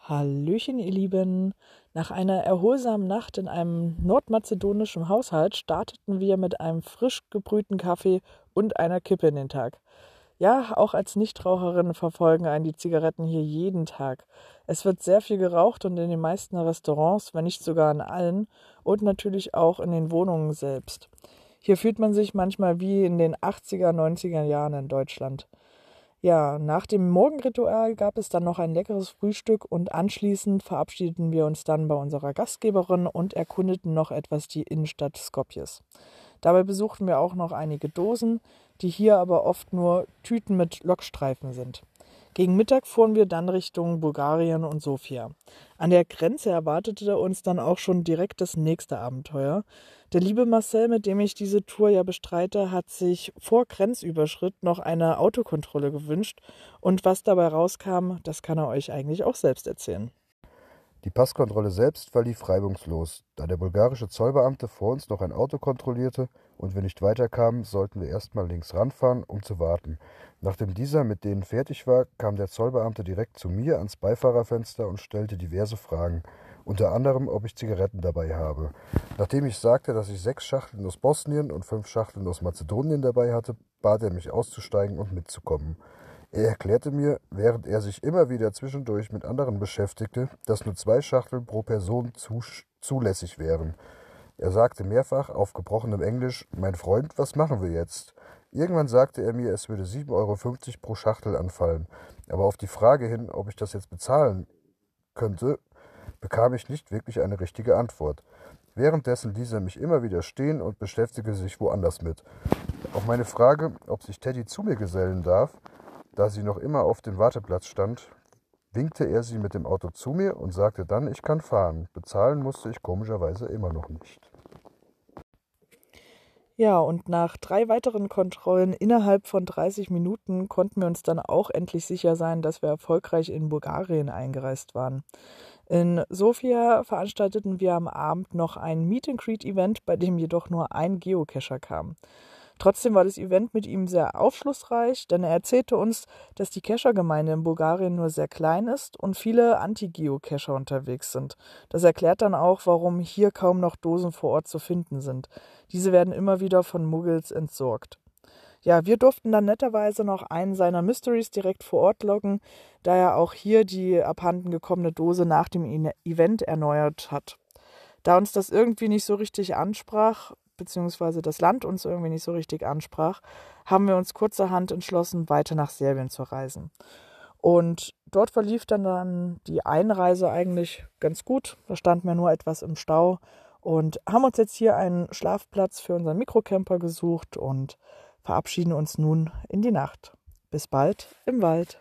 Hallöchen, ihr Lieben. Nach einer erholsamen Nacht in einem nordmazedonischen Haushalt starteten wir mit einem frisch gebrühten Kaffee und einer Kippe in den Tag. Ja, auch als Nichtraucherin verfolgen einen die Zigaretten hier jeden Tag. Es wird sehr viel geraucht und in den meisten Restaurants, wenn nicht sogar in allen, und natürlich auch in den Wohnungen selbst. Hier fühlt man sich manchmal wie in den 80er, 90er Jahren in Deutschland. Ja, nach dem Morgenritual gab es dann noch ein leckeres Frühstück und anschließend verabschiedeten wir uns dann bei unserer Gastgeberin und erkundeten noch etwas die Innenstadt Skopjes. Dabei besuchten wir auch noch einige Dosen, die hier aber oft nur Tüten mit Lokstreifen sind. Gegen Mittag fuhren wir dann Richtung Bulgarien und Sofia. An der Grenze erwartete uns dann auch schon direkt das nächste Abenteuer. Der liebe Marcel, mit dem ich diese Tour ja bestreite, hat sich vor Grenzüberschritt noch eine Autokontrolle gewünscht. Und was dabei rauskam, das kann er euch eigentlich auch selbst erzählen. Die Passkontrolle selbst verlief reibungslos, da der bulgarische Zollbeamte vor uns noch ein Auto kontrollierte und wir nicht weiterkamen, sollten wir erstmal links ranfahren, um zu warten. Nachdem dieser mit denen fertig war, kam der Zollbeamte direkt zu mir ans Beifahrerfenster und stellte diverse Fragen, unter anderem, ob ich Zigaretten dabei habe. Nachdem ich sagte, dass ich sechs Schachteln aus Bosnien und fünf Schachteln aus Mazedonien dabei hatte, bat er mich auszusteigen und mitzukommen. Er erklärte mir, während er sich immer wieder zwischendurch mit anderen beschäftigte, dass nur zwei Schachteln pro Person zulässig wären. Er sagte mehrfach auf gebrochenem Englisch, mein Freund, was machen wir jetzt? Irgendwann sagte er mir, es würde 7,50 Euro pro Schachtel anfallen. Aber auf die Frage hin, ob ich das jetzt bezahlen könnte, bekam ich nicht wirklich eine richtige Antwort. Währenddessen ließ er mich immer wieder stehen und beschäftigte sich woanders mit. Auf meine Frage, ob sich Teddy zu mir gesellen darf, da sie noch immer auf dem Warteplatz stand, winkte er sie mit dem Auto zu mir und sagte dann, ich kann fahren. Bezahlen musste ich komischerweise immer noch nicht. Ja, und nach drei weiteren Kontrollen innerhalb von 30 Minuten konnten wir uns dann auch endlich sicher sein, dass wir erfolgreich in Bulgarien eingereist waren. In Sofia veranstalteten wir am Abend noch ein Meet and Greet Event, bei dem jedoch nur ein Geocacher kam. Trotzdem war das Event mit ihm sehr aufschlussreich, denn er erzählte uns, dass die Cacher-Gemeinde in Bulgarien nur sehr klein ist und viele Anti-Geocacher unterwegs sind. Das erklärt dann auch, warum hier kaum noch Dosen vor Ort zu finden sind. Diese werden immer wieder von Muggels entsorgt. Ja, wir durften dann netterweise noch einen seiner Mysteries direkt vor Ort loggen, da er auch hier die abhanden gekommene Dose nach dem Event erneuert hat. Da uns das irgendwie nicht so richtig ansprach, beziehungsweise das Land uns irgendwie nicht so richtig ansprach, haben wir uns kurzerhand entschlossen, weiter nach Serbien zu reisen. Und dort verlief dann, dann die Einreise eigentlich ganz gut. Da standen wir nur etwas im Stau und haben uns jetzt hier einen Schlafplatz für unseren Mikrocamper gesucht und verabschieden uns nun in die Nacht. Bis bald im Wald.